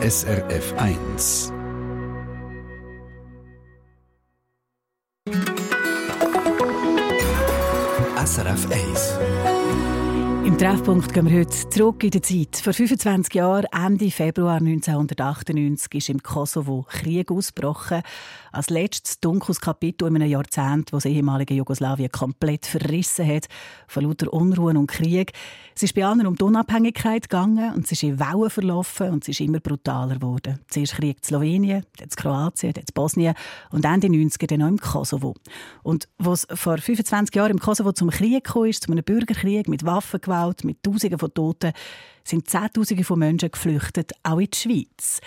SRF 1. SRF 1. Im Treffpunkt gehen wir heute zurück in die Zeit. Vor 25 Jahren, Ende Februar 1998, ist im Kosovo Krieg ausgebrochen. Als letztes dunkles Kapitel in einem Jahrzehnt, das das ehemalige Jugoslawien komplett verrissen hat, von lauter Unruhen und Krieg. Es ist bei allen um die Unabhängigkeit gegangen und es ist in Wellen verlaufen und es ist immer brutaler geworden. Zuerst Krieg in Slowenien, dann in Kroatien, dann in Bosnien und Ende 90er dann auch im Kosovo. Und was vor 25 Jahren im Kosovo zum Krieg kam, ist, zu einem Bürgerkrieg mit Waffengewalt, mit Tausenden von Toten, sind Zehntausende von Menschen geflüchtet, auch in die Schweiz.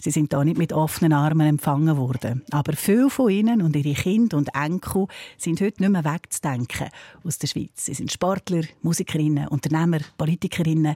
Sie sind da nicht mit offenen Armen empfangen worden. Aber viele von ihnen und ihre Kinder und Enkel sind heute nicht mehr wegzudenken aus der Schweiz. Sie sind Sportler, Musikerinnen, Unternehmer, Politikerinnen.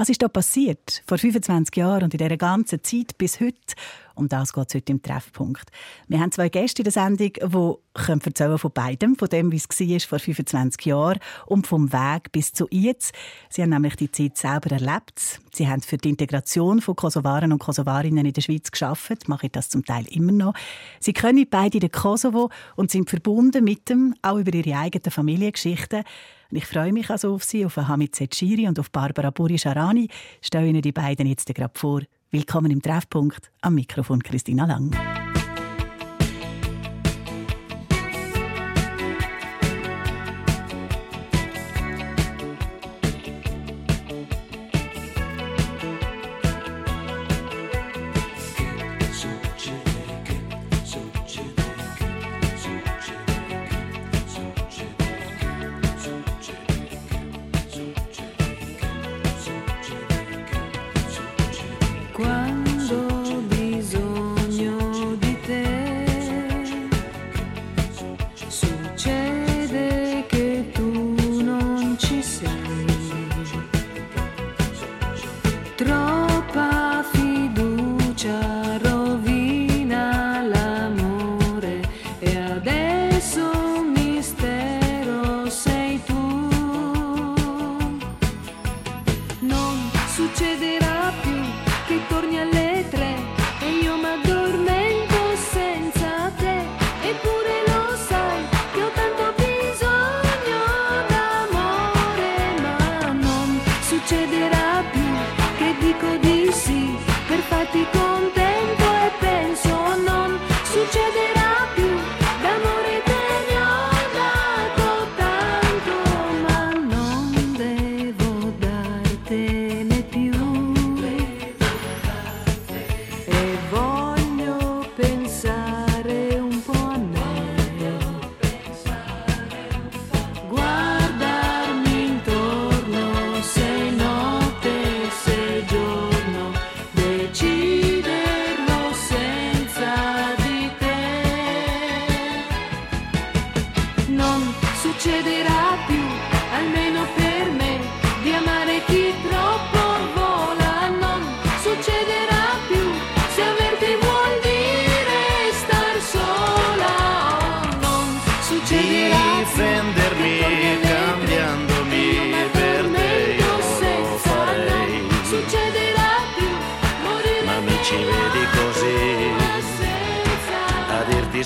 Was ist da passiert vor 25 Jahren und in dieser ganzen Zeit bis heute? Um das geht es heute im Treffpunkt. Wir haben zwei Gäste in der Sendung, die können erzählen von beidem, von dem, wie es war vor 25 Jahren und vom Weg bis zu jetzt. Sie haben nämlich die Zeit selber erlebt. Sie haben für die Integration von Kosovaren und Kosovarinnen in der Schweiz geschafft, mache ich das zum Teil immer noch. Sie können beide in den Kosovo und sind verbunden mit dem, auch über ihre eigenen Familiengeschichten. Und ich freue mich also auf Sie, auf Hamid Zetschiri und auf Barbara Buri-Sharani. Stelle Ihnen die beiden jetzt gerade vor. Willkommen im Treffpunkt. Am Mikrofon Christina Lang.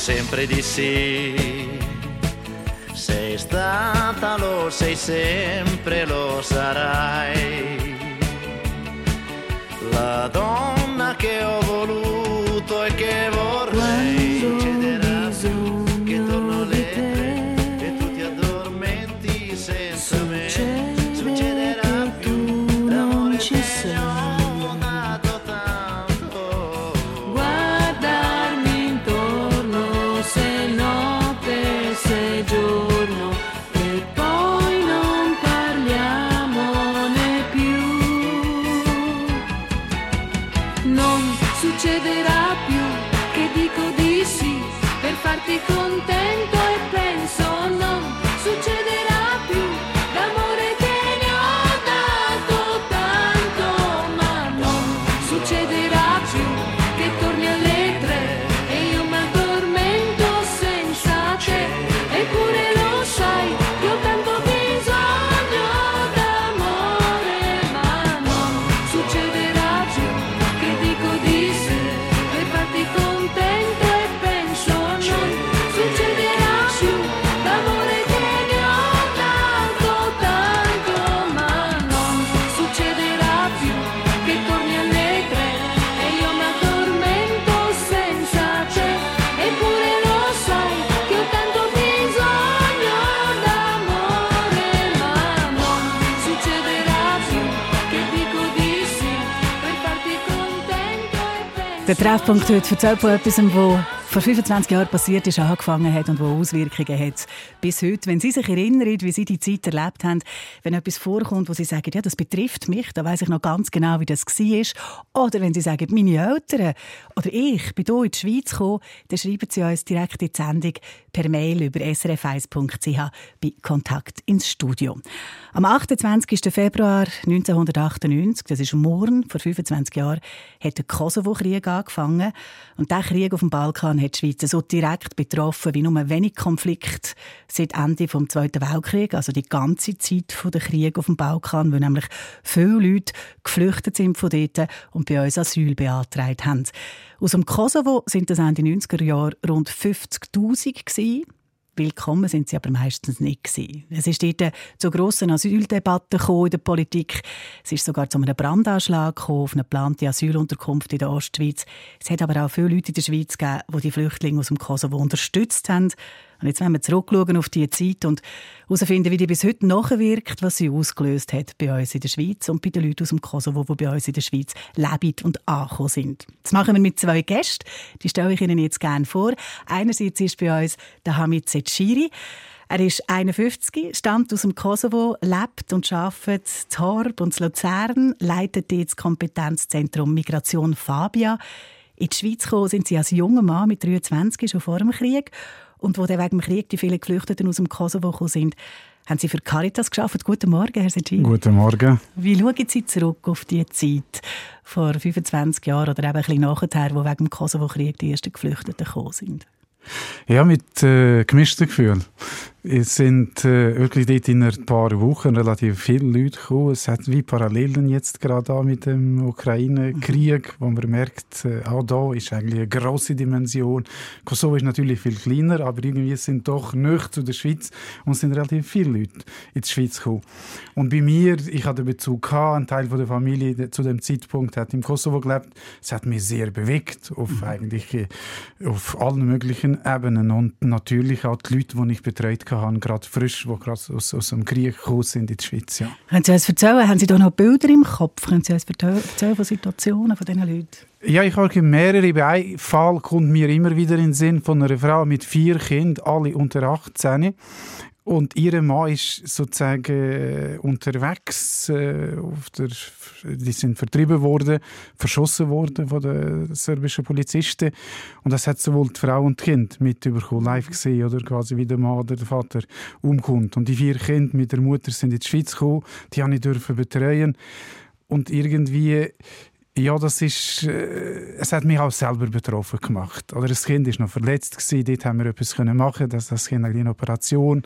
Sempre di sì. Sei stata, lo sei sempre, lo sarai. La donna che ho voluto e che Der Treffpunkt heute erzählt von etwas, wo vor 25 Jahren passiert ist, angefangen hat und wo Auswirkungen hat. Bis heute, wenn Sie sich erinnern, wie Sie die Zeit erlebt haben, wenn etwas vorkommt, wo Sie sagen, ja, das betrifft mich, da weiß ich noch ganz genau, wie das war. Oder wenn Sie sagen, meine Eltern oder ich bin hier in die Schweiz gekommen, dann schreiben Sie uns direkt in die Sendung per Mail über srf1.ch bei Kontakt ins Studio. Am 28. Februar 1998, das ist morgen, vor 25 Jahren, hat der Kosovo-Krieg angefangen. Und dieser Krieg auf dem Balkan hat die Schweiz so direkt betroffen wie nur wenig Konflikt seit Ende des Zweiten Weltkriegs, also die ganze Zeit der Krieg auf dem Balkan, weil nämlich viele Leute geflüchtet sind von dort und bei uns Asyl beantragt haben. Aus dem Kosovo sind das Ende 90er Jahre rund 50'000 Willkommen sind sie aber meistens nicht gewesen. Es ist dort zu grossen Asyldebatten in der Politik. Es ist sogar zu einem Brandanschlag auf eine geplante Asylunterkunft in der Ostschweiz. Es hat aber auch viele Leute in der Schweiz gegeben, die die Flüchtlinge aus dem Kosovo unterstützt haben. Und jetzt wollen wir zurückschauen auf diese Zeit und herausfinden, wie die bis heute nachwirkt, was sie ausgelöst hat bei uns in der Schweiz und bei den Leuten aus dem Kosovo, die bei uns in der Schweiz leben und angekommen sind. Das machen wir mit zwei Gästen. Die stelle ich Ihnen jetzt gerne vor. Einerseits ist bei uns der Hamid Zetschiri. Er ist 51, stammt aus dem Kosovo, lebt und arbeitet in Horb und in Luzern, leitet jetzt das Kompetenzzentrum Migration Fabia. In die Schweiz gekommen sind sie als junger Mann mit 23 schon vor dem Krieg und wo dann wegen dem Krieg die vielen Geflüchteten aus dem Kosovo gekommen sind, haben Sie für Caritas geschafft. Guten Morgen, Herr Secin. Guten Morgen. Wie schauen Sie zurück auf die Zeit vor 25 Jahren oder eben ein bisschen nachher, wo wegen dem Kosovo-Krieg die ersten Geflüchteten gekommen sind? Ja, mit äh, gemischten Gefühlen. Es sind äh, wirklich dort in ein paar Wochen relativ viele Leute gekommen. Es hat wie Parallelen jetzt gerade da mit dem Ukraine-Krieg, wo man merkt, äh, auch da ist eigentlich eine grosse Dimension. Kosovo ist natürlich viel kleiner, aber irgendwie sind doch nicht zu der Schweiz und sind relativ viele Leute in die Schweiz gekommen. Und bei mir, ich hatte Bezug gehabt, ein Teil von der Familie zu dem Zeitpunkt hat im Kosovo gelebt. Es hat mich sehr bewegt auf mhm. eigentlich äh, auf allen möglichen Ebenen und natürlich auch die Leute, die ich betreut habe, gerade frisch, die gerade aus, aus dem Krieg gekommen sind in die Schweiz. Ja. Können Sie uns erzählen, haben Sie da noch Bilder im Kopf? Können Sie uns erzählen von Situationen von diesen Leuten? Ja, ich habe mehrere. Bei einem Fall kommt mir immer wieder in den Sinn von einer Frau mit vier Kindern, alle unter 18. Und ihr Mann ist sozusagen äh, unterwegs, äh, der, die sind vertrieben worden, verschossen worden von den serbischen Polizisten. Und das hat sowohl die Frau und die Kind mitbekommen, live gesehen, oder quasi wie der Mann oder der Vater umkommt. Und die vier Kinder mit der Mutter sind in die Schweiz gekommen, die habe ich dürfen betreuen. Und irgendwie ja, das ist, äh, es hat mich auch selber betroffen gemacht. Oder das Kind ist noch verletzt gewesen, dort haben wir etwas können machen, dass das Kind eine Operation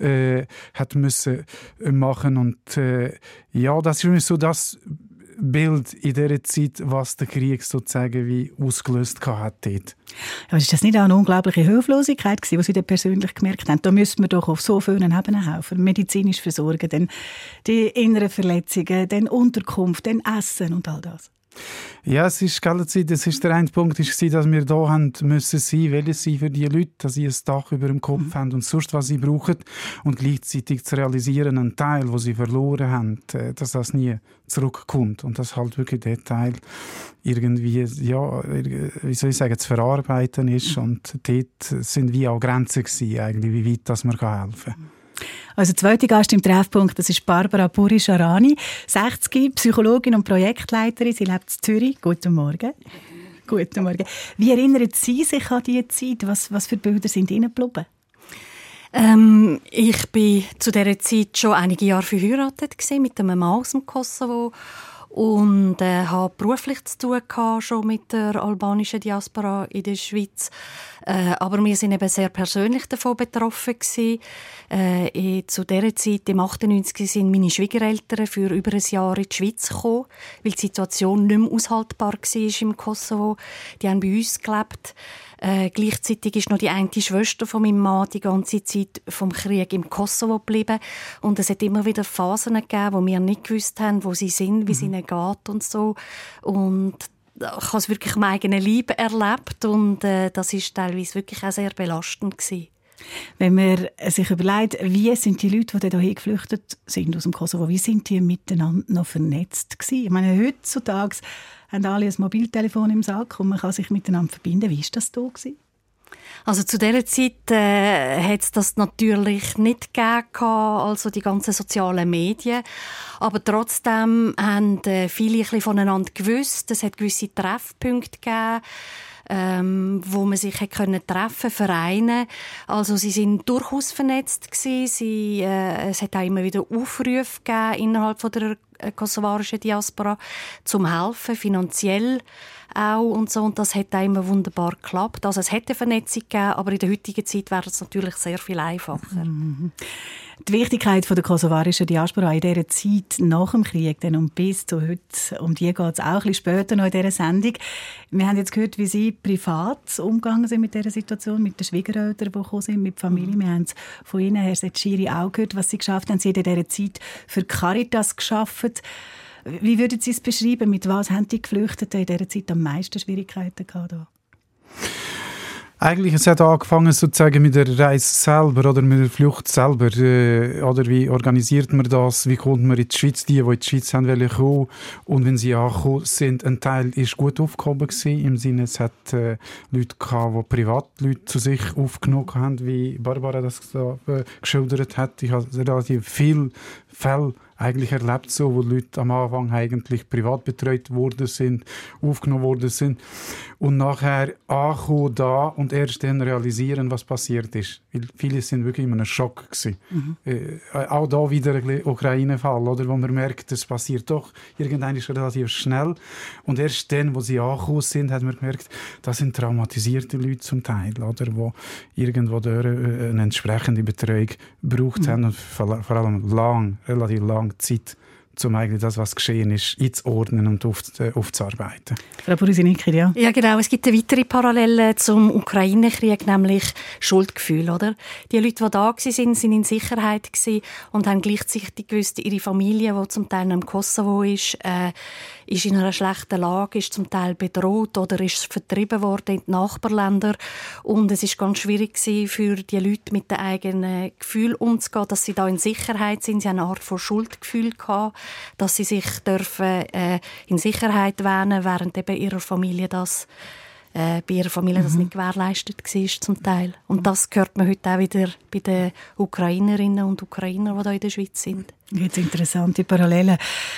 äh, hat müssen äh, machen und äh, ja, das ist für mich so das Bild in dieser Zeit, was der Krieg sozusagen wie ausgelöst hat dort. Aber ist das nicht auch eine unglaubliche Hilflosigkeit gewesen, die Sie da persönlich gemerkt haben? Da müssten wir doch auf so vielen Ebenen helfen. Medizinisch versorgen, dann die inneren Verletzungen, dann Unterkunft, dann Essen und all das. Ja, es ist Zeit, das ist der eine Punkt, ist, dass wir da haben müssen sein, welche sie für die Leute, dass sie ein Dach über dem Kopf mhm. haben und sonst was sie brauchen und gleichzeitig zu realisieren, einen Teil, wo sie verloren haben, äh, dass das nie zurückkommt und dass halt wirklich der Teil irgendwie, ja, wie soll ich sagen, zu verarbeiten ist mhm. und dort sind wie auch Grenzen gewesen, eigentlich, wie weit das man helfen kann. Also zweite Gast im Treffpunkt, das ist Barbara Puri-Sharani, 60, Psychologin und Projektleiterin. Sie lebt in Zürich. Guten Morgen. Guten Morgen. Wie erinnern Sie sich an diese Zeit? Was, was für Bilder sind Ihnen geblieben? Ähm, ich bin zu dieser Zeit schon einige Jahre verheiratet mit einem Mann aus dem Kosovo und äh, habe beruflich zu tun gehabt, schon mit der albanischen Diaspora in der Schweiz. Äh, aber wir sind eben sehr persönlich davon betroffen gewesen. Äh, zu dieser Zeit, im 98, sind meine Schwiegereltern für über ein Jahr in die Schweiz gekommen, weil die Situation nicht mehr aushaltbar war im Kosovo. Die haben bei uns gelebt. Äh, gleichzeitig ist noch die eine Schwester von meinem Mann die ganze Zeit vom Krieg im Kosovo geblieben. Und es hat immer wieder Phasen gegeben, wo wir nicht gewusst haben, wo sie sind, wie mhm. es ihnen geht und so. Und ich habe es wirklich im eigenen Leib erlebt und äh, das ist teilweise wirklich auch sehr belastend gewesen. Wenn man sich überlegt, wie sind die Leute, die hierher geflüchtet sind aus dem Kosovo, wie sind die miteinander noch vernetzt gewesen? Ich meine, heutzutage haben alle ein Mobiltelefon im Sack und man kann sich miteinander verbinden. Wie war das da? Gewesen? Also zu dieser Zeit äh, hat es das natürlich nicht gegeben, also die ganzen sozialen Medien. Aber trotzdem haben äh, viele ein bisschen voneinander gewusst. Es hat gewisse Treffpunkte gegeben ähm, wo man sich können treffen Vereine. Also sie sind durchaus vernetzt gewesen. Sie, äh, es hat auch immer wieder Aufrufe gegeben innerhalb von der äh, kosovarischen Diaspora zum helfen finanziell auch und so. Und das hat auch immer wunderbar geklappt. Also es hätte Vernetzung gegeben, aber in der heutigen Zeit wäre es natürlich sehr viel einfacher. Mhm. Die Wichtigkeit der kosovarischen Diaspora in dieser Zeit nach dem Krieg dann und bis zu heute, um die geht es auch ein bisschen später noch in dieser Sendung. Wir haben jetzt gehört, wie Sie privat umgegangen sind mit dieser Situation, mit den Schwiegereltern, die gekommen sind, mit der Familie. Wir haben von Ihnen, Herr Setschiri, auch gehört, was Sie geschafft haben. Sie haben in dieser Zeit für Caritas geschafft. Wie würden Sie es beschreiben? Mit was haben die Geflüchteten in dieser Zeit am meisten Schwierigkeiten gehabt? Eigentlich es hat angefangen sozusagen mit der Reise selber oder mit der Flucht selber. Äh, oder wie organisiert man das? Wie kommt man in die Schweiz? Die, die in die Schweiz haben wollen kommen. Und wenn sie angekommen sind, ein Teil ist gut aufgehoben gewesen, im Sinne, es hat äh, Leute gehabt, die Privatleute zu sich aufgenommen haben, wie Barbara das da, äh, geschildert hat. Ich habe relativ viele Fälle eigentlich erlebt, so, wo Leute am Anfang eigentlich privat betreut worden sind, aufgenommen worden sind und nachher ankommen da und erst dann realisieren, was passiert ist. Weil viele sind wirklich in einem Schock gewesen. Mhm. Äh, auch da wieder ein Ukraine-Fall, oder, wo man merkt, es passiert doch irgendwann ist relativ schnell und erst dann, wo sie angekommen sind, hat man gemerkt, das sind traumatisierte Leute zum Teil, oder, wo irgendwo äh, eine entsprechende Betreuung gebraucht mhm. haben und vor allem lang, relativ lang Zeit, um eigentlich das, was geschehen ist, einzuordnen und auf, äh, aufzuarbeiten. Frau Burisinicki, ja. Ja, genau. Es gibt eine weitere Parallele zum Ukraine-Krieg, nämlich Schuldgefühl, oder? Die Leute, die da waren, sind in Sicherheit und haben gleichzeitig gewusst, ihre Familie, die zum Teil im Kosovo ist, äh, ist in einer schlechten Lage, ist zum Teil bedroht oder ist vertrieben worden in die Nachbarländer. Und es ist ganz schwierig für die Leute mit den eigenen Gefühlen umzugehen, dass sie da in Sicherheit sind. Sie haben eine Art von Schuldgefühl gehabt, dass sie sich dürfen, äh, in Sicherheit wähnen, während eben ihrer Familie das äh, bei ihrer Familie mhm. das nicht gewährleistet war zum Teil. Und das hört man heute auch wieder bei den Ukrainerinnen und Ukrainern, die hier in der Schweiz sind. Jetzt interessante Parallelen.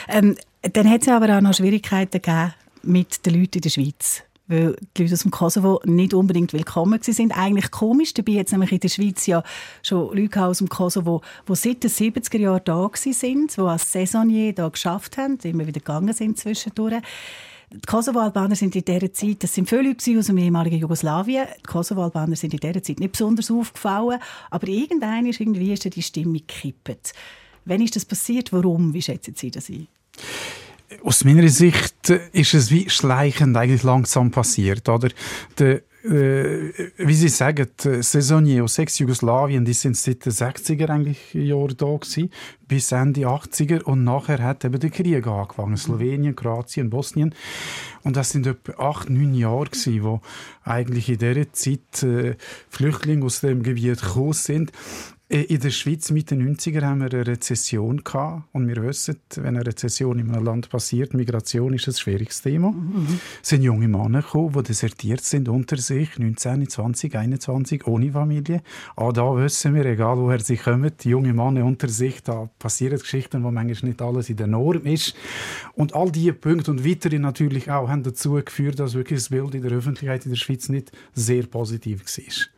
Ähm, dann hat es aber auch noch Schwierigkeiten gegeben mit den Leuten in der Schweiz weil die Leute aus dem Kosovo nicht unbedingt willkommen sind. Eigentlich komisch, dabei jetzt nämlich in der Schweiz ja schon Leute aus dem Kosovo, die seit den 70er Jahren da sind, die als Saisonnier da geschafft haben, immer wieder gegangen sind zwischendurch. Die Kosovo-Albaner sind in dieser Zeit, das sind viele Leute aus dem ehemaligen Jugoslawien, die Kosovo-Albaner sind in dieser Zeit nicht besonders aufgefallen, aber irgendwann ist irgendwie ist die Stimmung gekippt. Wann ist das passiert? Warum? Wie schätzen Sie das ein? Aus meiner Sicht ist es wie schleichend eigentlich langsam passiert, oder? Der äh, wie Sie sagen, Saisonier aus Ex-Jugoslawien, die sind seit den 60er eigentlich Jahren da gewesen, bis Ende 80er und nachher hat eben der Krieg angefangen. Slowenien, Kroatien, Bosnien. Und das sind etwa acht, neun Jahre gewesen, wo eigentlich in dieser Zeit äh, Flüchtlinge aus dem Gebiet gekommen sind. Äh, in der Schweiz Mitte 90er haben wir eine Rezession gehabt und wir wissen, wenn eine Rezession in einem Land passiert, Migration ist ein schwieriges Thema. Mhm. Es sind junge Männer gekommen, die desertiert sind unter sich, 19, 20, 21, ohne Familie. Auch da wissen wir, egal woher sie kommen, junge Männer unter sich, da passieren Geschichten, wo manchmal nicht alles in der Norm ist. Und all diese Punkte und weitere natürlich auch haben dazu geführt, dass wirklich das Bild in der Öffentlichkeit in der Schweiz nicht sehr positiv war.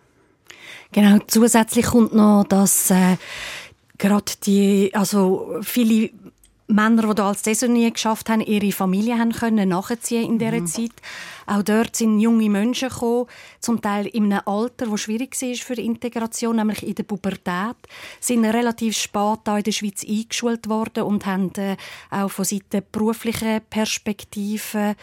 Genau, zusätzlich kommt noch, dass äh, gerade die, also viele Männer, die da als Saisonier geschafft haben, ihre Familie haben können nachziehen in dieser mhm. Zeit. Auch dort sind junge Menschen gekommen, zum Teil in einem Alter, das schwierig war für die Integration, nämlich in der Pubertät, sind relativ spät da in der Schweiz eingeschult worden und haben äh, auch von Seiten beruflicher Perspektive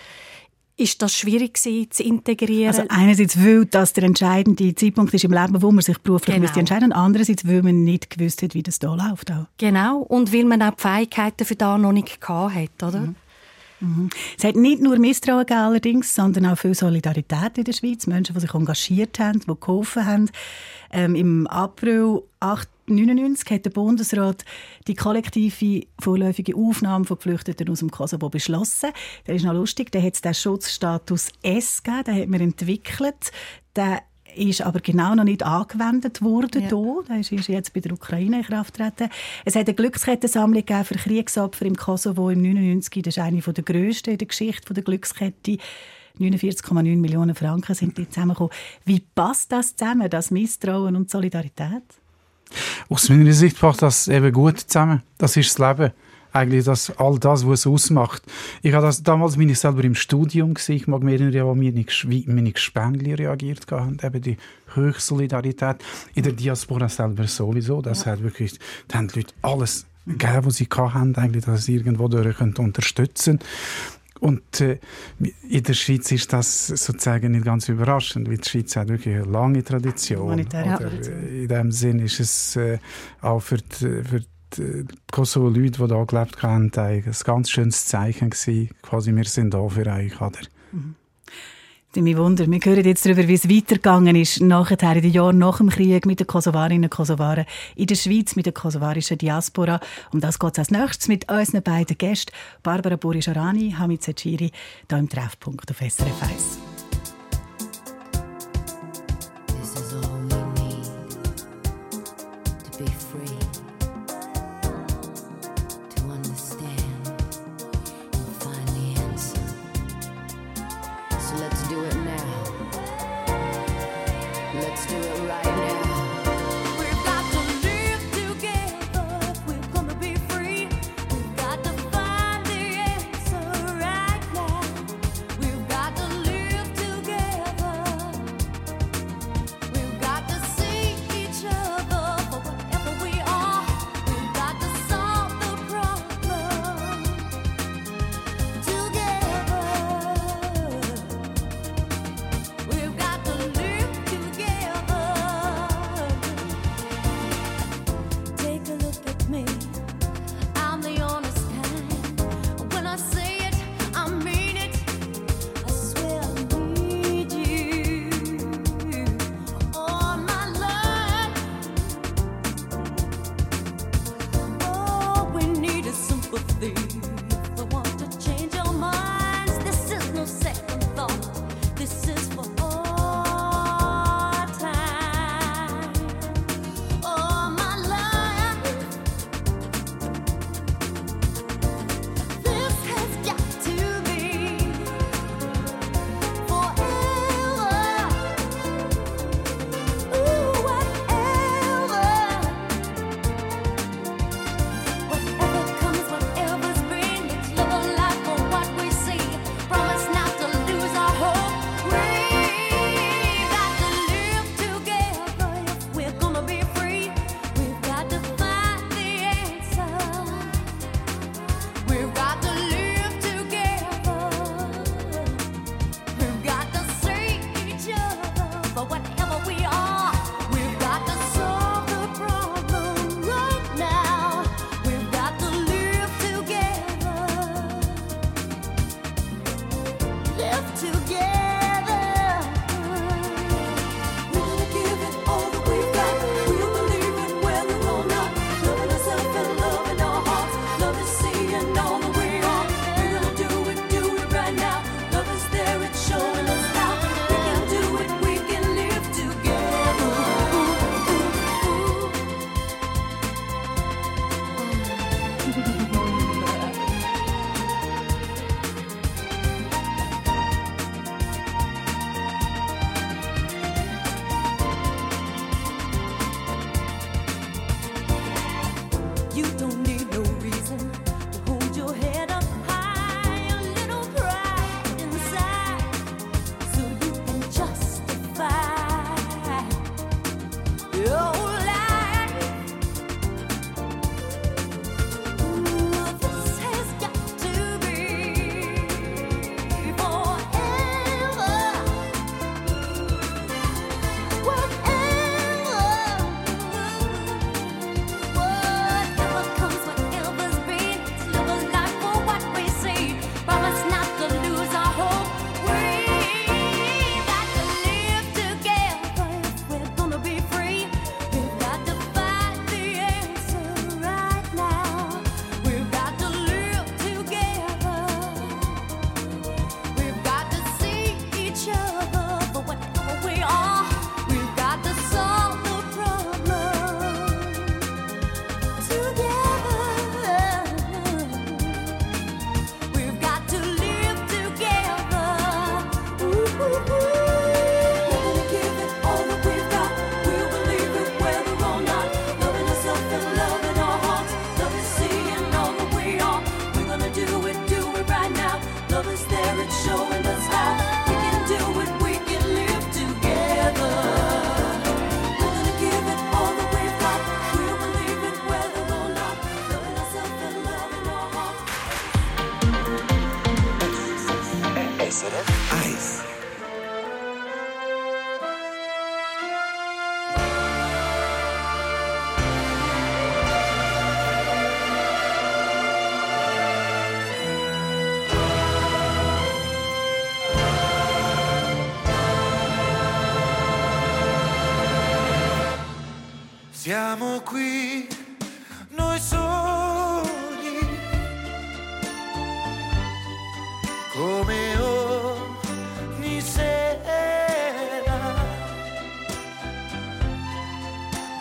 ist das schwierig zu integrieren? Also einerseits, weil das der entscheidende Zeitpunkt ist im Leben, wo man sich beruflich genau. entscheiden müsste, andererseits, weil man nicht gewusst hat, wie das da läuft. Auch. Genau, und weil man auch die Fähigkeiten für da noch nicht gehabt hat, oder? Mhm. Mhm. Es hat nicht nur Misstrauen gegeben, allerdings, sondern auch viel Solidarität in der Schweiz. Menschen, die sich engagiert haben, die geholfen haben. Ähm, Im April 1999 hat der Bundesrat die kollektive vorläufige Aufnahme von Geflüchteten aus dem Kosovo beschlossen. Das ist noch lustig, da hat es den Schutzstatus S gegeben, den hat man entwickelt. Der ist aber genau noch nicht angewendet worden. Ja. Hier. Das ist jetzt bei der Ukraine in Kraft getreten. Es hat eine Glückskettensammlung für Kriegsopfer im Kosovo im 99. Das ist eine der grössten in der Geschichte der Glückskette. 49,9 Millionen Franken sind die zusammengekommen. Wie passt das zusammen, das Misstrauen und Solidarität? Aus meiner Sicht passt das eben gut zusammen. Das ist das Leben eigentlich das, all das, was es ausmacht. Ich habe das, damals bin ich selber im Studium gewesen. Ich mag mich erinnern, wie meine, meine Gespendli reagiert haben, eben die Höchsolidarität. In der Diaspora selber sowieso. Das ja. hat wirklich, da haben die Leute alles gegeben, was sie hatten, eigentlich, dass sie irgendwo durch unterstützen und äh, in der Schweiz ist das sozusagen nicht ganz überraschend, weil die Schweiz hat wirklich eine lange Tradition. Oder, in dem Sinn ist es äh, auch für die, für die Kosovo-Leute, die hier gelebt haben, ein ganz schönes Zeichen gewesen. Quasi, wir sind da für euch. Oder? Mhm. Mich Wunder, wir hören jetzt darüber, wie es weitergegangen ist, nachher in den Jahren nach dem Krieg mit den Kosovarinnen und Kosovaren in der Schweiz, mit der kosovarischen Diaspora. Um das geht es als nächstes mit unseren beiden Gästen, Barbara Borisarani, Hamid Zeciri, hier im Treffpunkt auf SRF 1. Siamo qui, noi soli, come ogni sera.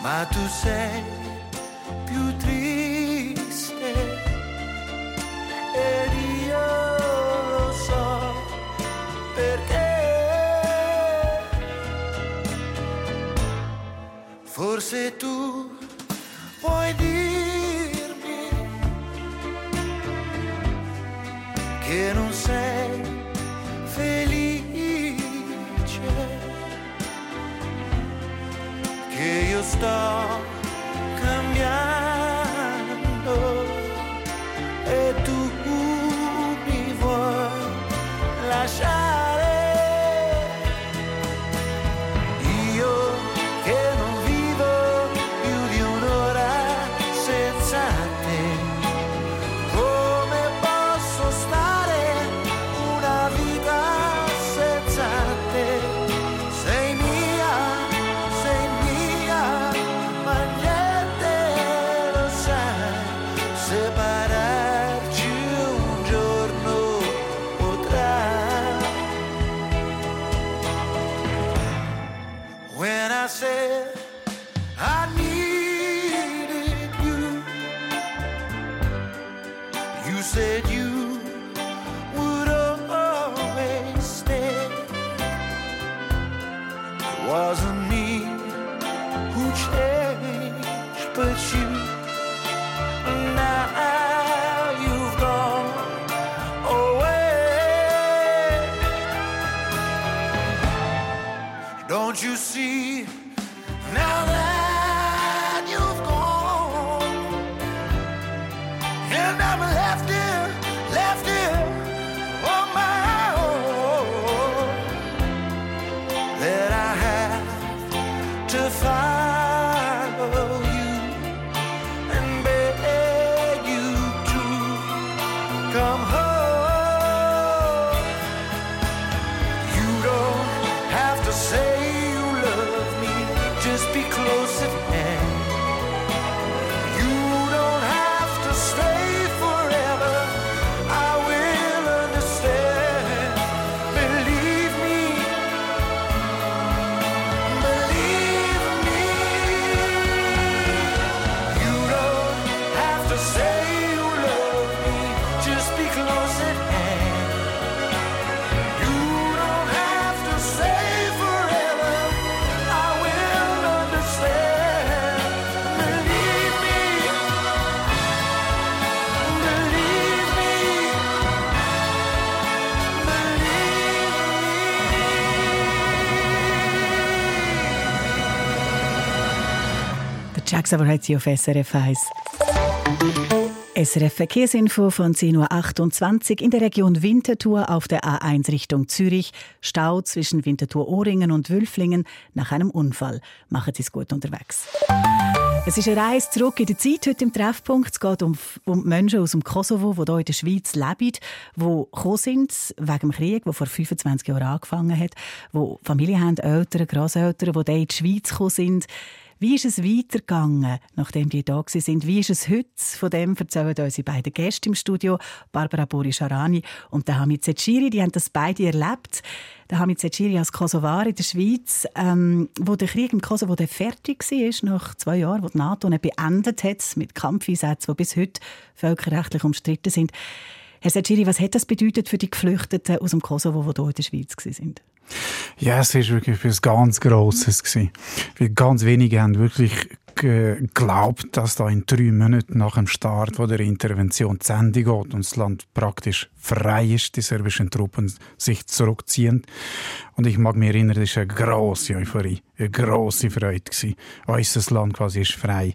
Ma tu sei said Sie auf SRF 1. SRF Verkehrsinfo von 10.28 Uhr in der Region Winterthur auf der A1 Richtung Zürich. Stau zwischen Winterthur-Ohringen und Wülflingen nach einem Unfall. Machen Sie es gut unterwegs. Es ist eine Reise zurück in die Zeit heute im Treffpunkt. Es geht um, um Menschen aus dem Kosovo, die hier in der Schweiz leben, die gekommen sind wegen dem Krieg, der vor 25 Jahren angefangen hat, die Familie haben, Eltern, Grosseltern, die hier in die Schweiz gekommen sind. Wie ist es weitergegangen, nachdem die da sind? Wie ist es heute? Von dem erzählen unsere beiden Gäste im Studio, Barbara Bori-Scharani und der Hamid Zeciri. Die haben das beide erlebt. Der Hamid Zeciri als Kosovar in der Schweiz, ähm, wo der Krieg im Kosovo dann fertig war, nach zwei Jahren, wo die NATO ihn beendet hat, mit Kampfeinsätzen, die bis heute völkerrechtlich umstritten sind. Herr Zeciri, was hat das bedeutet für die Geflüchteten aus dem Kosovo, die hier in der Schweiz waren? Ja, es war wirklich etwas ganz Grosses. Gewesen. Weil ganz wenige haben wirklich glaubt, dass da in drei Monaten nach dem Start der Intervention zu Ende geht und das Land praktisch frei ist, die serbischen Truppen sich zurückziehen. Und ich mag mich erinnern, das war eine grosse Euphorie, eine grosse Freude. Gewesen. Unser Land quasi ist frei.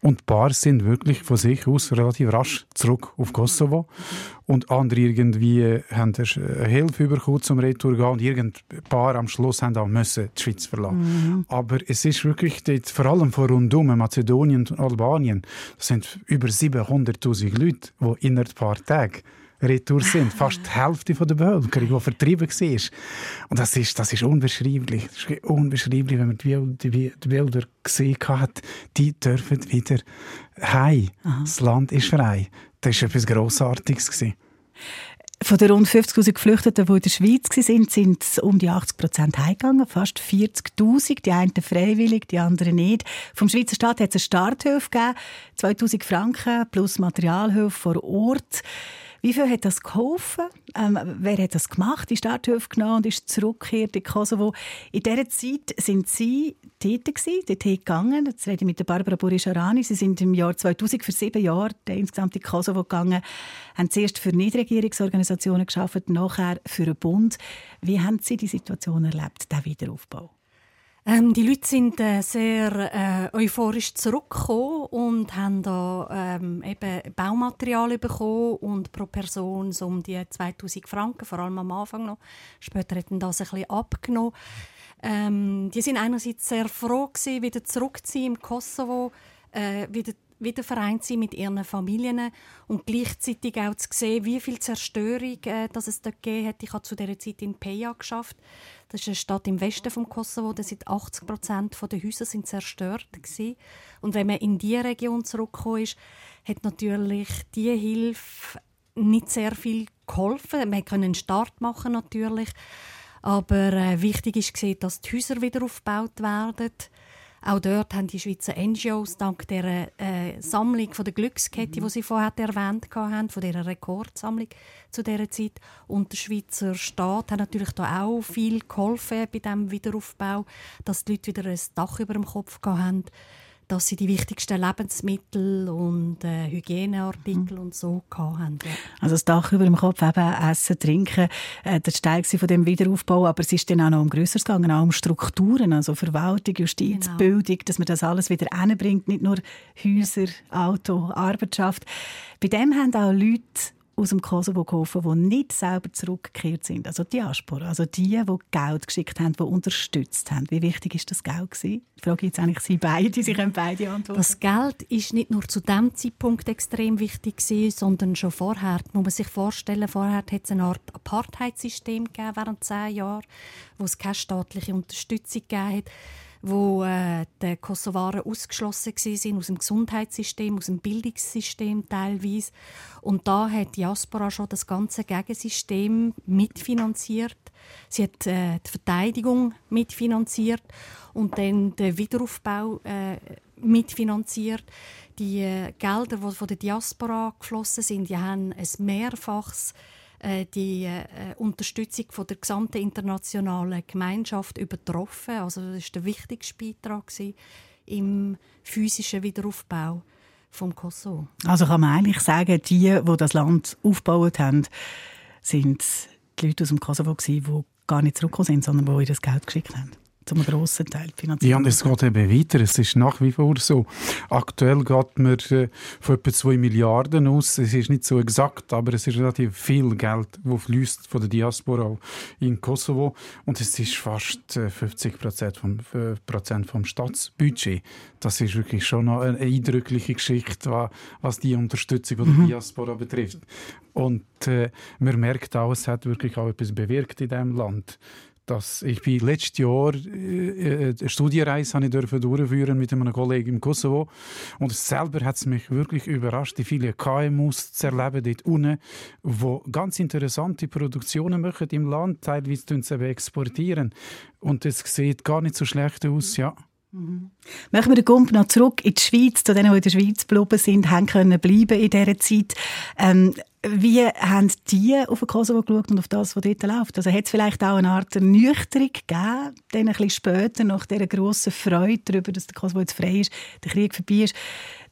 Und ein paar sind wirklich von sich aus relativ rasch zurück auf Kosovo. Und andere irgendwie haben Hilfe bekommen zum Retour gehen und irgendein paar am Schluss haben auch müssen die Schweiz verlassen. Mhm. Aber es ist wirklich dort, vor allem von rundum, Mazedonien und Albanien, das sind über 700'000 Leute, die in ein paar Tagen retour sind. Fast die Hälfte der Bevölkerung, die vertrieben war. Und das ist, das ist unbeschreiblich. Das ist unbeschreiblich, wenn man die, die, die Bilder gesehen hat. Die dürfen wieder heim. Das Land ist frei. Das war etwas Grossartiges. Von den rund 50'000 Geflüchteten, die in der Schweiz waren, sind um die 80 Prozent heimgegangen. Fast 40'000. Die einen freiwillig, die anderen nicht. Vom Schweizer Staat hat es eine Starthilfe gegeben. 2000 Franken plus Materialhilfe vor Ort. Wie viel hat das geholfen? Ähm, wer hat das gemacht? Die Starthilfe genommen und ist zurückgekehrt in Kosovo. In dieser Zeit sind Sie tätig gewesen, dorthin gegangen. Jetzt rede ich mit Barbara Borisharani. Sie sind im Jahr 2000 für sieben Jahre insgesamt in Kosovo gegangen, haben zuerst für Nichtregierungsorganisationen geschafft, nachher für einen Bund. Wie haben Sie die Situation erlebt, den Wiederaufbau? Ähm, die Leute sind äh, sehr äh, euphorisch zurückgekommen und haben da ähm, eben Baumaterial bekommen und pro Person so um die 2000 Franken, vor allem am Anfang noch. Später hätten das ein bisschen abgenommen. Ähm, die sind einerseits sehr froh gewesen, wieder zurückzuziehen im Kosovo, äh, wieder wieder vereint sind mit ihren Familien und gleichzeitig auch zu sehen, wie viel Zerstörung äh, dass es dort gegeben hat. Ich habe zu dieser Zeit in Peja geschafft. Das ist eine Stadt im Westen vom Kosovo. Da sind 80 Prozent der Häuser sind zerstört gewesen. Und wenn man in diese Region zurückgekommen ist, hat natürlich diese Hilfe nicht sehr viel geholfen. Man konnte einen Start machen natürlich, aber äh, wichtig ist dass die Häuser wieder aufgebaut werden auch dort haben die Schweizer NGOs dank der äh, Sammlung von der Glückskette, mhm. die sie vorher erwähnt haben, von dieser Rekordsammlung zu dieser Zeit, und der Schweizer Staat hat natürlich da auch viel geholfen bei dem Wiederaufbau, dass die Leute wieder ein Dach über dem Kopf haben dass sie die wichtigsten Lebensmittel und äh, Hygieneartikel mhm. und so hatten. Ja. Also das Dach über dem Kopf, eben Essen, Trinken, äh, das Teil von dem Wiederaufbau, aber es ist dann auch noch um Größeres gegangen, auch um Strukturen, also Verwaltung, Justiz, genau. Bildung, dass man das alles wieder hinbringt, nicht nur Häuser, Auto, Arbeitschaft. Bei dem haben auch Leute aus dem Kosovo geholfen, die nicht selber zurückgekehrt sind. Also die Diaspora, also die, die Geld geschickt haben, die unterstützt haben. Wie wichtig ist das Geld gewesen? Ich frage jetzt eigentlich Sie beide, Sie können beide antworten. Das Geld ist nicht nur zu dem Zeitpunkt extrem wichtig gewesen, sondern schon vorher. Man muss sich vorstellen, vorher hat es eine Art Apartheidssystem gegeben während zehn Jahren, wo es keine staatliche Unterstützung gegeben hat wo äh, die Kosovaren ausgeschlossen sind aus dem Gesundheitssystem, aus dem Bildungssystem teilweise. Und da hat die Diaspora schon das ganze Gegensystem mitfinanziert. Sie hat äh, die Verteidigung mitfinanziert und dann den Wiederaufbau äh, mitfinanziert. Die äh, Gelder, die von der Diaspora geflossen sind, die haben ein mehrfaches äh, die äh, Unterstützung von der gesamten internationalen Gemeinschaft übertroffen. Also das ist der wichtigste Beitrag im physischen Wiederaufbau vom Kosovo. Also kann man eigentlich sagen, die, die das Land aufgebaut haben, sind die Leute aus dem Kosovo die gar nicht zurückgekommen sind, sondern die ihr das Geld geschickt haben zum grossen Teil finanziert. Ja, und es geht eben weiter. Es ist nach wie vor so. Aktuell geht man äh, von etwa 2 Milliarden aus. Es ist nicht so exakt, aber es ist relativ viel Geld, das fließt von der Diaspora in Kosovo. Und es ist fast äh, 50 Prozent vom, äh, Prozent vom Staatsbudget. Das ist wirklich schon noch eine eindrückliche Geschichte, was die Unterstützung von der mhm. Diaspora betrifft. Und äh, man merkt auch, es hat wirklich auch etwas bewirkt in diesem Land dass ich bin letztes Jahr äh, eine Studienreise habe ich dürfen durchführen mit einem Kollegen im Kosovo. Und selber hat es mich wirklich überrascht, die viele KMUs zu erleben dort unten, wo ganz interessante Produktionen machen im Land, teilweise sie exportieren. Und es sieht gar nicht so schlecht aus, ja. Mhm. Machen wir den Gump noch zurück in die Schweiz, zu denen, die in der Schweiz geblieben sind, haben können bleiben in dieser Zeit. Ähm, wie haben die auf den Kosovo geschaut und auf das, was dort läuft? Also hat es vielleicht auch eine Art Ernüchterung gegeben, dann ein bisschen später, nach dieser grossen Freude darüber, dass der Kosovo jetzt frei ist, der Krieg vorbei ist,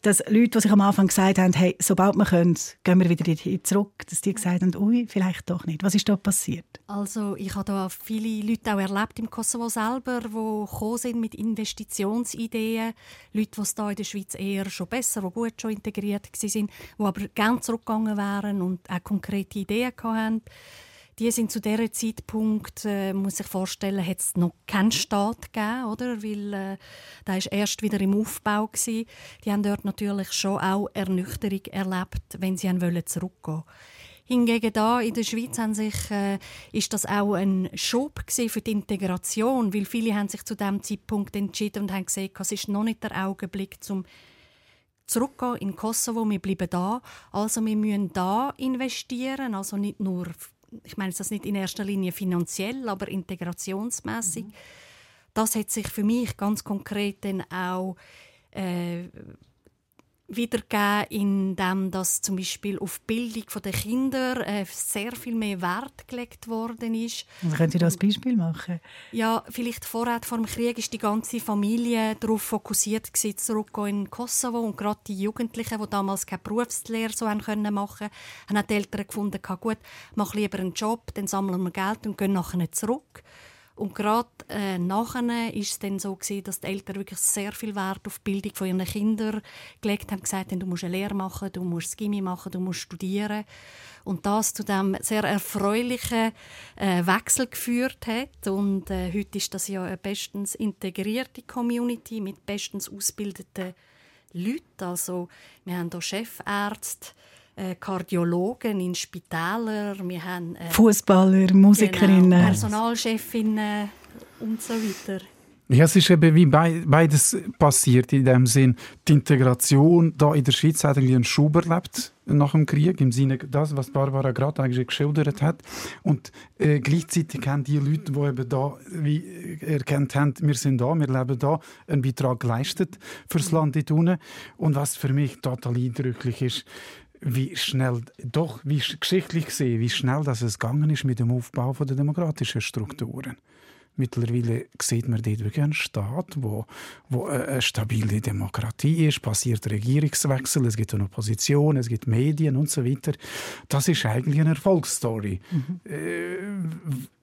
dass Leute, die sich am Anfang gesagt haben, hey, sobald wir können, gehen wir wieder zurück, dass die gesagt haben, ui, vielleicht doch nicht. Was ist da passiert? Also ich habe da viele Leute auch erlebt im Kosovo selber, die sind mit Investitionsideen. Leute, die es da in der Schweiz eher schon besser, die gut schon integriert waren, die aber gerne zurückgegangen wären und auch konkrete Ideen hatten die sind zu dieser Zeitpunkt, äh, muss ich vorstellen, hat es noch keinen Staat gegeben, oder? Weil äh, da ist erst wieder im Aufbau gewesen. Die haben dort natürlich schon auch Ernüchterung erlebt, wenn sie wollen zurückgehen. Hingegen da in der Schweiz haben sich, äh, ist das auch ein Schub für die Integration, weil viele haben sich zu dem Zeitpunkt entschieden und haben gesagt, es ist noch nicht der Augenblick zum zurückgehen in Kosovo, wir bleiben da, also wir müssen da investieren, also nicht nur ich meine das nicht in erster Linie finanziell, aber integrationsmäßig. Mhm. Das hat sich für mich ganz konkret dann auch äh, wiedergegeben, indem dass zum Beispiel auf die Bildung der Kinder äh, sehr viel mehr Wert gelegt worden ist. Also können Sie das Beispiel machen? Ja, vielleicht vorher vor dem Krieg ist die ganze Familie darauf fokussiert gewesen, zurückgehen in Kosovo und gerade die Jugendlichen, die damals keine Berufslehre so haben können machen, haben auch die Eltern gefunden, gut, mach lieber einen Job, dann sammeln wir Geld und gehen nachher zurück. Und gerade äh, nachher ist es dann so gewesen, dass die Eltern wirklich sehr viel Wert auf die Bildung von ihren Kindern gelegt haben, gesagt haben, du musst eine Lehre machen, du musst Gimmi machen, du musst studieren. Und das zu dem sehr erfreulichen äh, Wechsel geführt hat. Und äh, heute ist das ja eine bestens integrierte Community mit bestens ausgebildeten Leuten. Also wir haben hier Chefärzte, Kardiologen in Spitälern, wir haben äh, Fußballer, Musikerinnen, genau, Personalchefinnen und so weiter. Ja, es ist eben wie beides passiert in dem Sinn. Die Integration da in der Schweiz hat irgendwie einen Schub erlebt nach dem Krieg, im Sinne das, was Barbara gerade eigentlich geschildert hat. Und äh, gleichzeitig haben die Leute, die eben da wie erkannt haben, wir sind da, wir leben da, einen Beitrag geleistet fürs Land in Tunen. Und was für mich total eindrücklich ist, wie schnell, doch wie geschichtlich gesehen, wie schnell das es gegangen ist mit dem Aufbau der demokratischen Strukturen. Mittlerweile sieht man dort wirklich einen Staat, wo, wo eine stabile Demokratie ist, passiert Regierungswechsel, es gibt eine Opposition, es gibt Medien und so weiter. Das ist eigentlich eine Erfolgsstory. Mhm. Äh,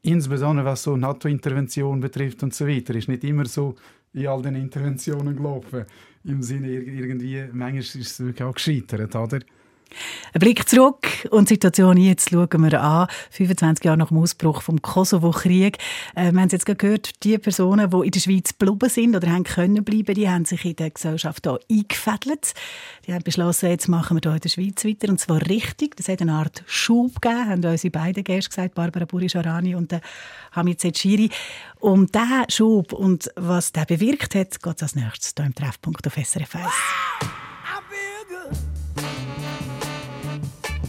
insbesondere was so NATO-Intervention betrifft und so weiter, ist nicht immer so in all den Interventionen gelaufen. Im Sinne irgendwie, manchmal ist es wirklich auch gescheitert, oder? Ein Blick zurück und die Situation jetzt schauen wir an. 25 Jahre nach dem Ausbruch vom Kosovo-Krieg. Äh, wir haben jetzt gehört, die Personen, die in der Schweiz geblieben sind oder haben können bleiben, die haben sich in der Gesellschaft hier eingefädelt. Die haben beschlossen, jetzt machen wir hier in der Schweiz weiter. Und zwar richtig. Das hat eine Art Schub gegeben, haben unsere beiden Gäste gesagt, Barbara Burischarani und Hamid Zetschiri. Um diesen Schub und was der bewirkt hat, geht es als nächstes hier im Treffpunkt auf SRF 1.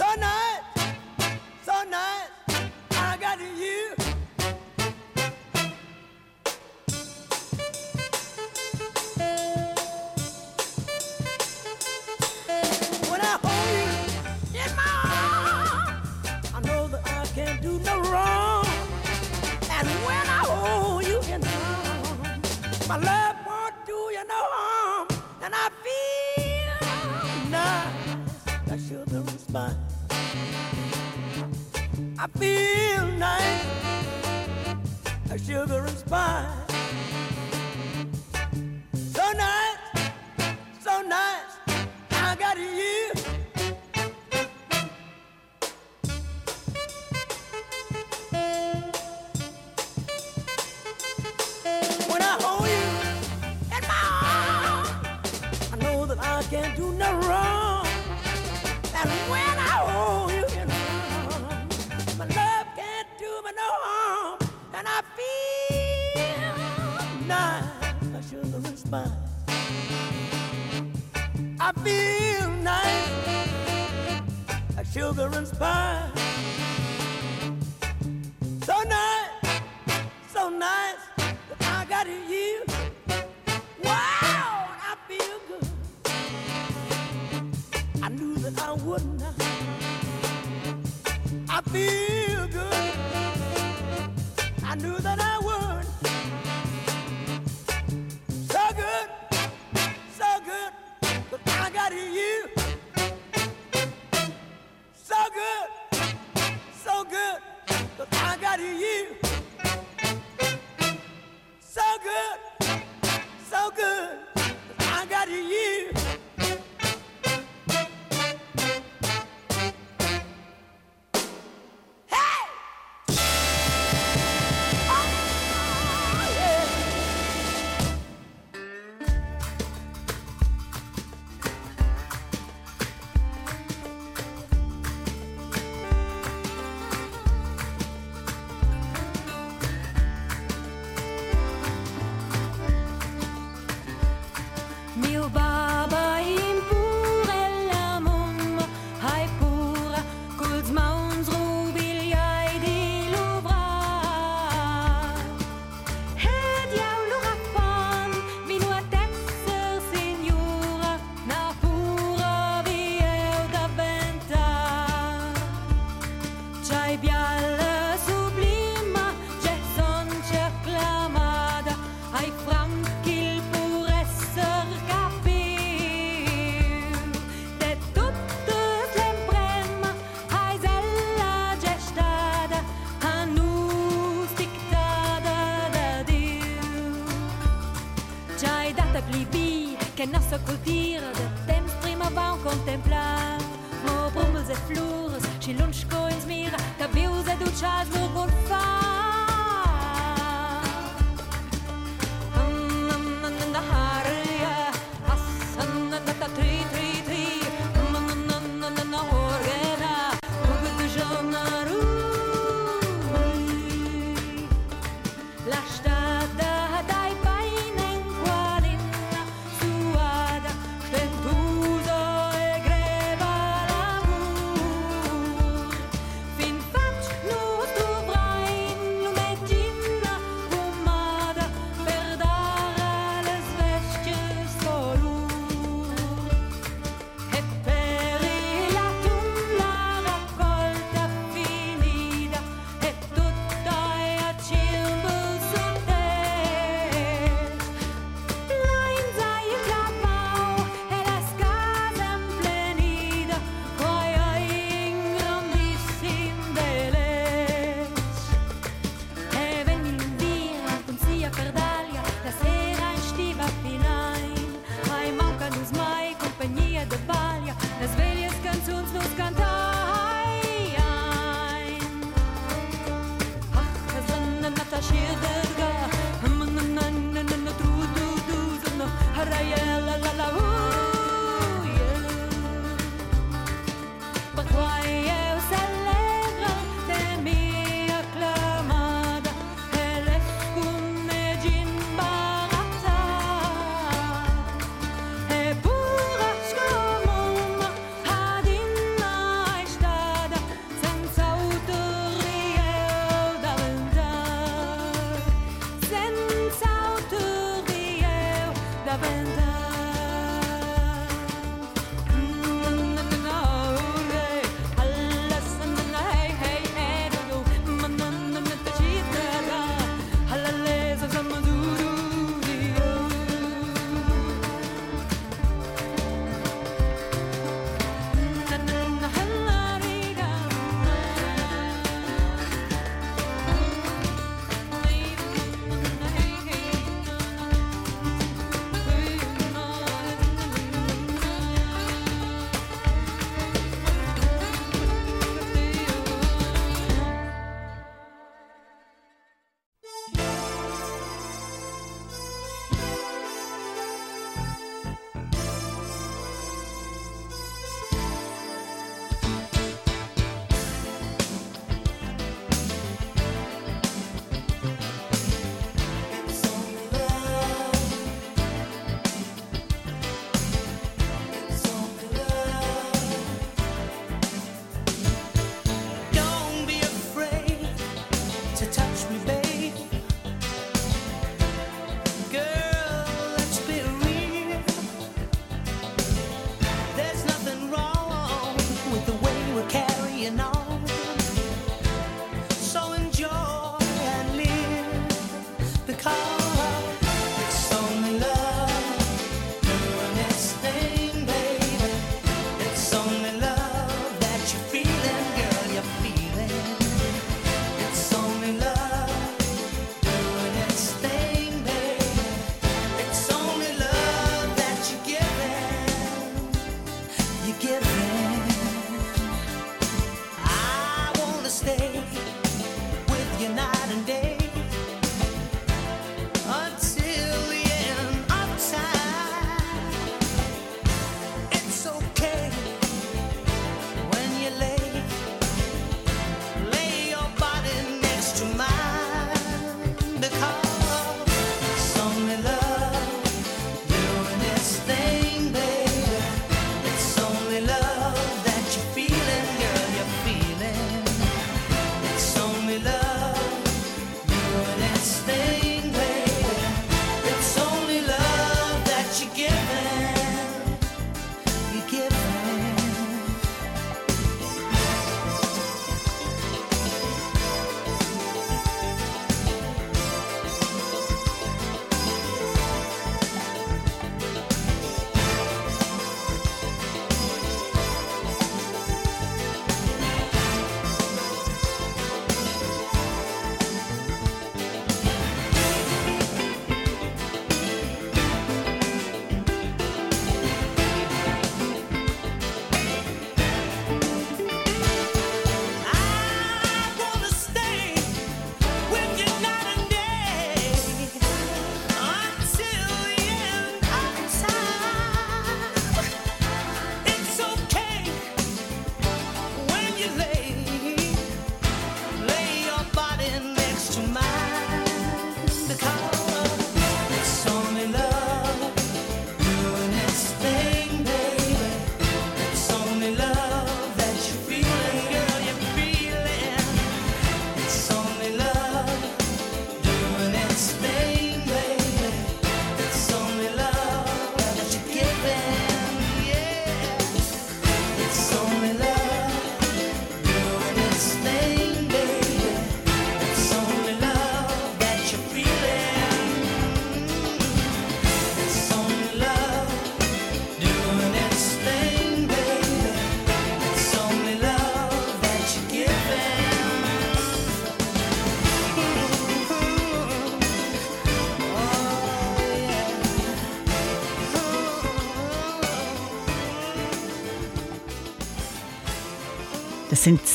So nice, so nice, I got you. When I hold you in my arms, I know that I can't do no wrong. And when I hold you in my arms, my love won't do you no harm. And I feel nice, I feel nice, a sugar and spice. So nice, so nice, I got you. When I hold you in my arms, I know that I can't do no wrong. And when I fine. I feel nice, like sugar and spice. So nice, so nice that I got you. Wow, I feel good. I knew that I would not. I feel good. I knew that I. out of you.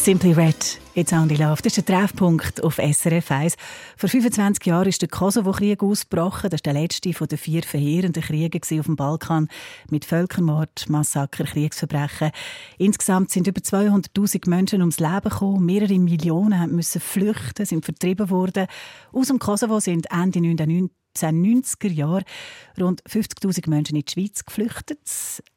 Simply Red, It's Only Love. Das ist der Treffpunkt auf SRF 1. Vor 25 Jahren ist der Kosovo-Krieg ausgebrochen. Das war der letzte von den vier verheerenden Kriegen auf dem Balkan mit Völkermord, Massaker, Kriegsverbrechen. Insgesamt sind über 200'000 Menschen ums Leben gekommen. Mehrere Millionen müssen flüchten, sind vertrieben worden. Aus dem Kosovo sind Ende 1990er Jahren rund 50'000 Menschen in die Schweiz geflüchtet.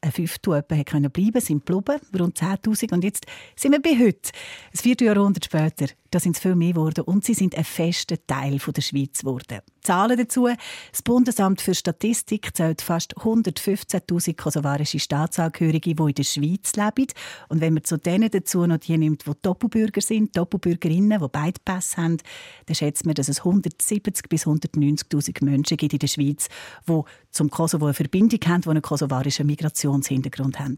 Ein Fünftel können bleiben, sind geblieben, rund 10'000. Und jetzt sind wir bei heute. Ein Vierteljahrhundert später, da sind es viel mehr geworden und sie sind ein fester Teil der Schweiz geworden. Zahlen dazu. Das Bundesamt für Statistik zählt fast 115'000 kosovarische Staatsangehörige, die in der Schweiz leben. Und wenn man zu denen dazu noch die nimmt, die Doppelbürger sind, Doppelbürgerinnen, die beide Pässe haben, dann schätzt man, dass es 170 bis 190'000 Menschen gibt in der Schweiz, die zum Kosovo eine Verbindung haben, die einen kosovarischen Migrationshintergrund haben.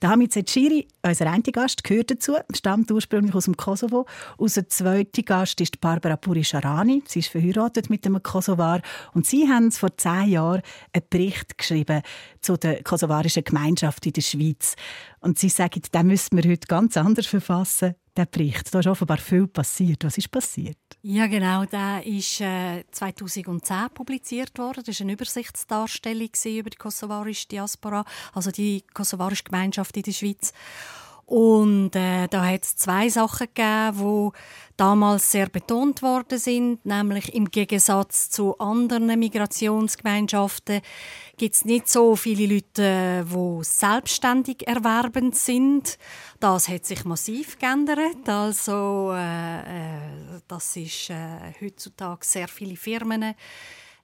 Der Hamid Zetschiri, unser einziger Gast, gehört dazu, stammt ursprünglich aus dem Kosovo. Unser zweiter Gast ist Barbara Purisharani. Sie ist verheiratet mit einem Kosovar und sie haben vor zehn Jahren einen Bericht geschrieben zu der kosovarischen Gemeinschaft in der Schweiz. Und sie sagen, den müssen wir heute ganz anders verfassen, der Bericht. Da ist offenbar viel passiert. Was ist passiert? Ja, genau. Der ist äh, 2010 publiziert worden. Das war eine Übersichtsdarstellung über die kosovarische Diaspora, also die kosovarische Gemeinschaft in der Schweiz. Und äh, da hat es zwei Sachen gegeben, die damals sehr betont worden sind, nämlich im Gegensatz zu anderen Migrationsgemeinschaften gibt es nicht so viele Leute, die selbstständig erwerbend sind. Das hat sich massiv geändert. Also äh, äh, das ist äh, heutzutage sehr viele Firmen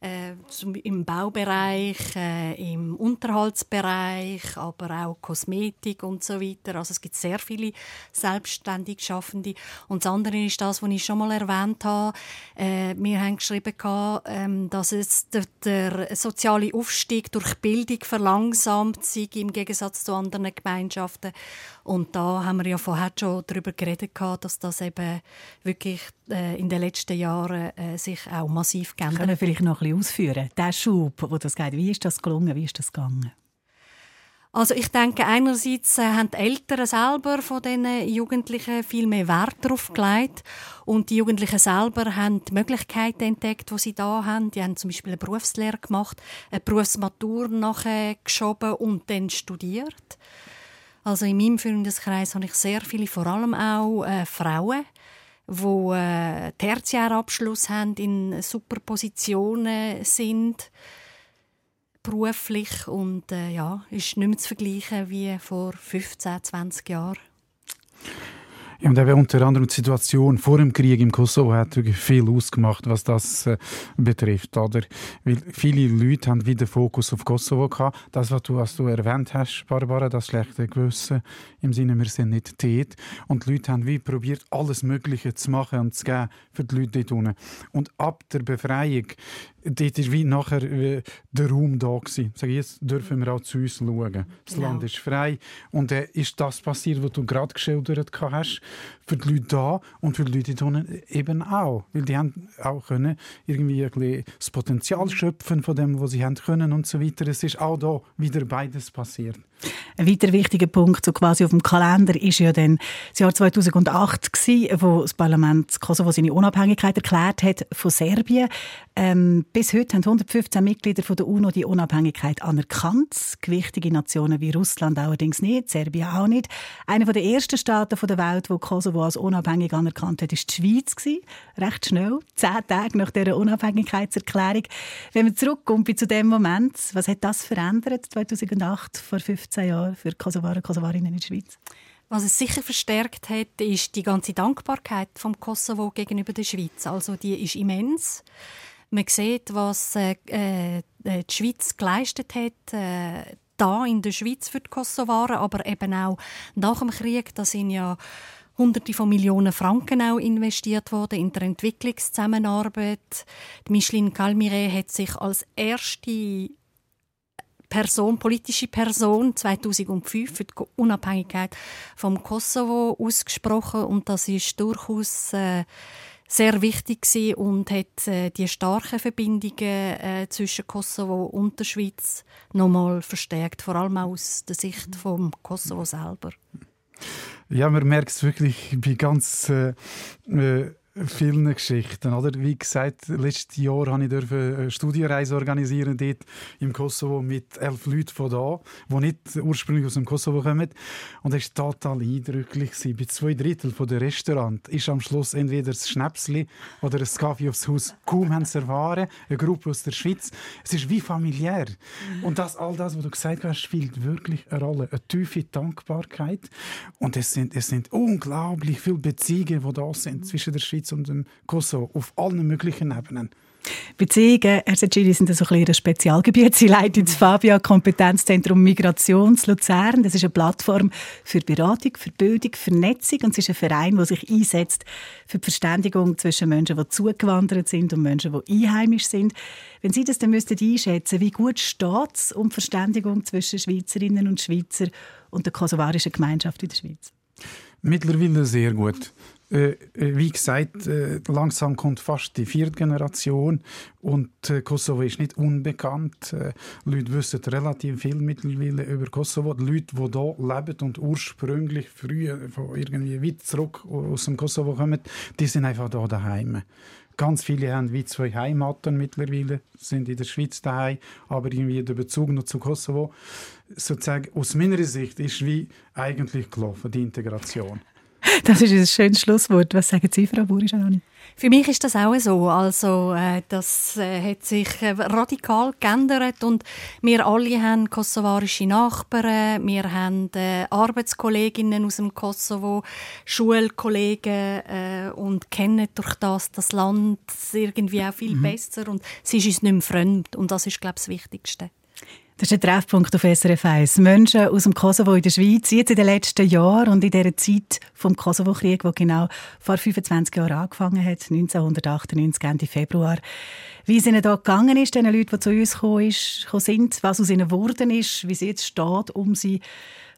äh, zum- im Baubereich, äh, im Unterhaltsbereich, aber auch Kosmetik und so weiter. Also es gibt sehr viele selbstständig Schaffende. Und das andere ist das, was ich schon mal erwähnt habe. Äh, wir haben geschrieben, gehabt, ähm, dass es der, der soziale Aufstieg durch Bildung verlangsamt sei im Gegensatz zu anderen Gemeinschaften. Und da haben wir ja vorher schon darüber geredet, dass das eben wirklich äh, in den letzten Jahren äh, sich auch massiv geändert Können wir vielleicht noch ein bisschen ausführen? Der Schub, wo das geht, wie ist das gelungen? Wie ist das gegangen? Also ich denke, einerseits äh, haben die Eltern selber von diesen Jugendlichen viel mehr Wert darauf gelegt und die Jugendlichen selber haben die Möglichkeiten entdeckt, die sie da haben. Die haben zum Beispiel eine Berufslehre gemacht, eine Berufsmatur nachher geschoben und dann studiert. Also in meinem Freundeskreis habe ich sehr viele, vor allem auch äh, Frauen, wo äh, Tertiärabschluss haben, in super Positionen sind beruflich und äh, ja, ist nicht mehr zu vergleichen wie vor 15, 20 Jahren. Ja, und eben unter anderem die Situation vor dem Krieg im Kosovo hat viel ausgemacht, was das äh, betrifft. Oder? Weil viele Leute haben wieder Fokus auf Kosovo gehabt. Das, was du, was du erwähnt hast, Barbara, das schlechte Gewissen, im Sinne, wir sind nicht tät. Und die Leute haben wie probiert, alles Mögliche zu machen und zu geben für die Leute dort unten. Und ab der Befreiung, dort ist wie nachher äh, der Raum da gewesen. Sag jetzt dürfen wir auch zu uns schauen. Das Genau. Land ist frei. Und äh, ist das passiert, was du gerade geschildert hast, für die Leute da und für die Leute unten eben auch. Weil die haben auch können irgendwie ein bisschen das Potenzial schöpfen von dem, was sie haben können und so weiter. Es ist auch da wieder beides passiert. Ein weiter wichtiger Punkt so quasi auf dem Kalender ist ja dann das Jahr 2008 gewesen, wo das Parlament Kosovo seine Unabhängigkeit erklärt hat von Serbien. Ähm, bis heute haben 115 Mitglieder von der UNO die Unabhängigkeit anerkannt. Gewichtige Nationen wie Russland allerdings nicht, Serbien auch nicht. Einer der ersten Staaten der Welt, wo Kosovo als unabhängig anerkannt hat, ist die Schweiz gewesen. Recht schnell, zehn Tage nach der Unabhängigkeitserklärung. Wenn man zurückkommt zu dem Moment, was hat das verändert 2008 vor 15 Jahren für Kosovaren und Kosovarinnen in der Schweiz? Was es sicher verstärkt hat, ist die ganze Dankbarkeit vom Kosovo gegenüber der Schweiz. Also die ist immens. Man sieht, was äh, äh, die Schweiz geleistet hat. Äh, da in der Schweiz für die Kosovaren, aber eben auch nach dem Krieg. Da sind ja Hunderte von Millionen Franken auch investiert worden in der Entwicklungszusammenarbeit. Die Micheline Calmire hat sich als erste Person, politische Person 2005 für die Unabhängigkeit vom Kosovo ausgesprochen und das ist durchaus äh, sehr wichtig gewesen und hat äh, die starken Verbindungen äh, zwischen Kosovo und der Schweiz nochmal verstärkt, vor allem aus der Sicht vom Kosovo selber. Ja, man merkt es wirklich bei ganz äh, äh, vielen Geschichten. Oder? Wie gesagt, letztes Jahr habe ich eine Studienreise organisieren dort im Kosovo mit elf Leuten von da, die nicht ursprünglich aus dem Kosovo kommen. Und es war total eindrücklich. Bei zwei Drittel der Restaurant ist am Schluss entweder das Schnäpsli oder ein Kaffee aufs Haus. Kaum haben sie erfahren, eine Gruppe aus der Schweiz. Es ist wie familiär. Und das, all das, was du gesagt hast, spielt wirklich eine Rolle. Eine tiefe Dankbarkeit. Und es sind, es sind unglaublich viele Beziehungen, die da sind zwischen der Schweiz und dem Kosovo auf allen möglichen Ebenen. Beziehungen, Herr Secchini, sind so ein ein Spezialgebiet. Sie leitet das Fabia Kompetenzzentrum Migration zu Luzern. Das ist eine Plattform für Beratung, für Bildung, Vernetzung und es ist ein Verein, der sich einsetzt für die Verständigung zwischen Menschen, die zugewandert sind und Menschen, die einheimisch sind. Wenn Sie das dann müssten einschätzen, wie gut steht es um die Verständigung zwischen Schweizerinnen und Schweizer und der kosovarischen Gemeinschaft in der Schweiz? Mittlerweile sehr gut. Äh, äh, wie gesagt, äh, langsam kommt fast die vierte Generation und Kosovo ist nicht unbekannt. Leute wissen relativ viel mittlerweile über Kosovo. Die Leute, die hier leben und ursprünglich früher von irgendwie weit zurück aus dem Kosovo kommen, die sind einfach hier daheim. Ganz viele haben wie zwei Heimaten mittlerweile, sind in der Schweiz daheim, aber irgendwie der Bezug noch zu Kosovo. Sozusagen aus meiner Sicht ist wie eigentlich gelaufen, die Integration. Das ist ein schönes Schlusswort. Was sagen Sie, Frau Burischani? Für mich ist das auch so. Also, äh, das äh, hat sich äh, radikal geändert und wir alle haben kosovarische Nachbarn, wir haben äh, Arbeitskolleginnen aus dem Kosovo, Schulkollegen äh, und kennen durch das das Land irgendwie auch viel besser und es ist uns nicht mehr fremd und das ist, glaube ich, das Wichtigste. Das ist ein Treffpunkt auf SRF 1. Menschen aus dem Kosovo in der Schweiz, jetzt in den letzten Jahren und in dieser Zeit vom Kosovo-Krieg, der genau vor 25 Jahren angefangen hat, 1998, Ende Februar. Wie es ihnen da gegangen ist, den Leuten, die zu uns gekommen, sind, was aus ihnen geworden ist, wie es jetzt steht um sie.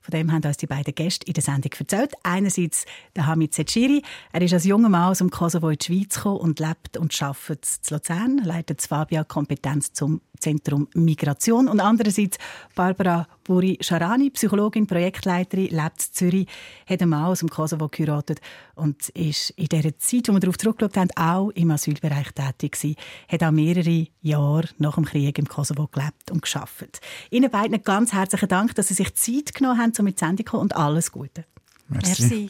Von dem haben uns die beiden Gäste in der Sendung erzählt. Einerseits der Hamid Setschiri. Er ist als junger Mann aus dem Kosovo in die Schweiz gekommen und lebt und arbeitet in Luzern, leitet das Fabia Kompetenz zum Zentrum Migration. Und andererseits Barbara Buri Scharani, Psychologin, Projektleiterin, lebt in Zürich, hat einen Mann aus dem Kosovo geheiratet und ist in dieser Zeit, wo wir darauf zurückgeschaut haben, auch im Asylbereich tätig gewesen. Hat auch mehrere Jahre nach dem Krieg im Kosovo gelebt und geschafft. Ihnen beiden ganz herzlichen Dank, dass Sie sich Zeit genommen haben, um mit Sendung und alles Gute. Merci.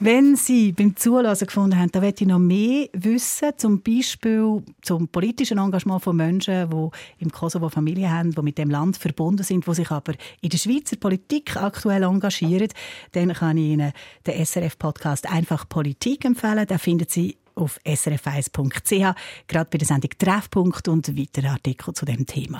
Wenn Sie beim Zulassen gefunden haben, da möchte ich noch mehr wissen, zum Beispiel zum politischen Engagement von Menschen, die im Kosovo Familie haben, die mit dem Land verbunden sind, die sich aber in der Schweizer Politik aktuell engagieren, dann kann ich Ihnen den SRF-Podcast «Einfach Politik» empfehlen. Da finden Sie auf srf1.ch, gerade bei der Sendung «Treffpunkt» und weiteren Artikel zu dem Thema.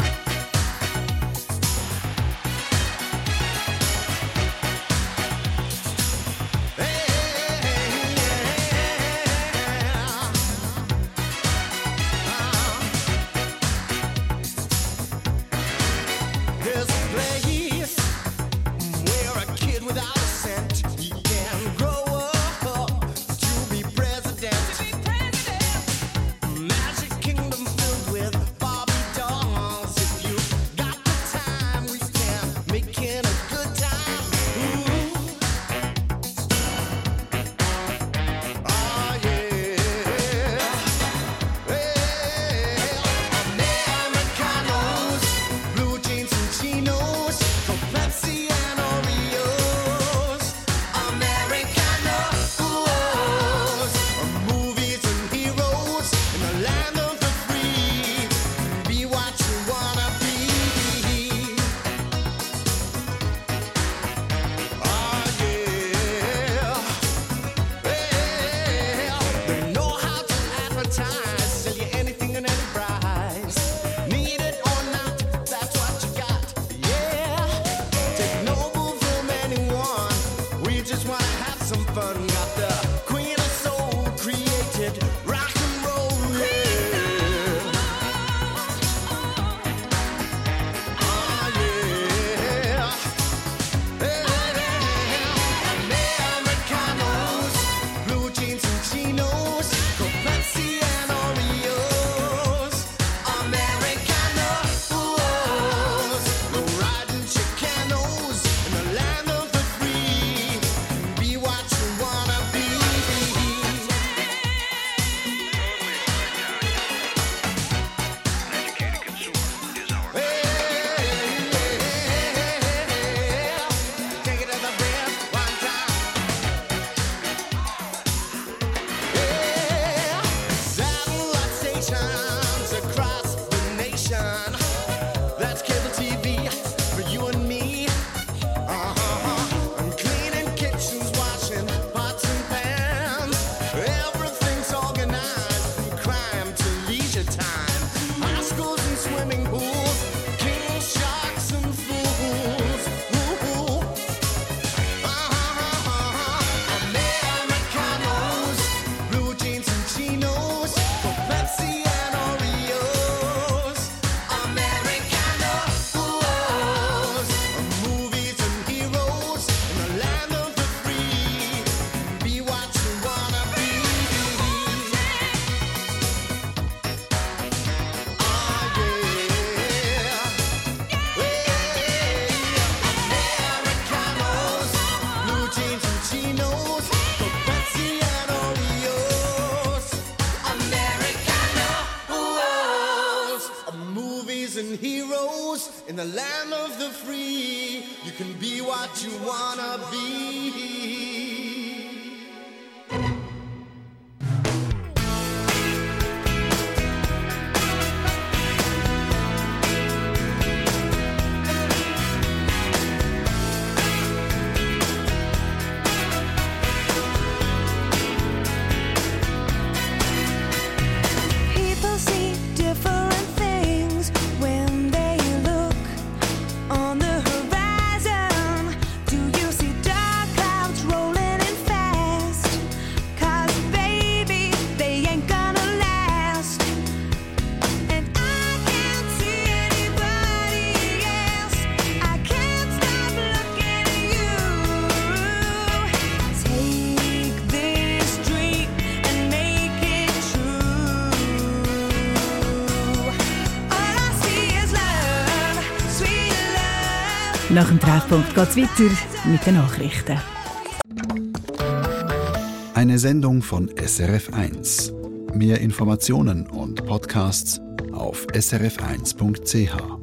12 Punkt weiter mit den Nachrichten. Eine Sendung von SRF1. Mehr Informationen und Podcasts auf srf1.ch.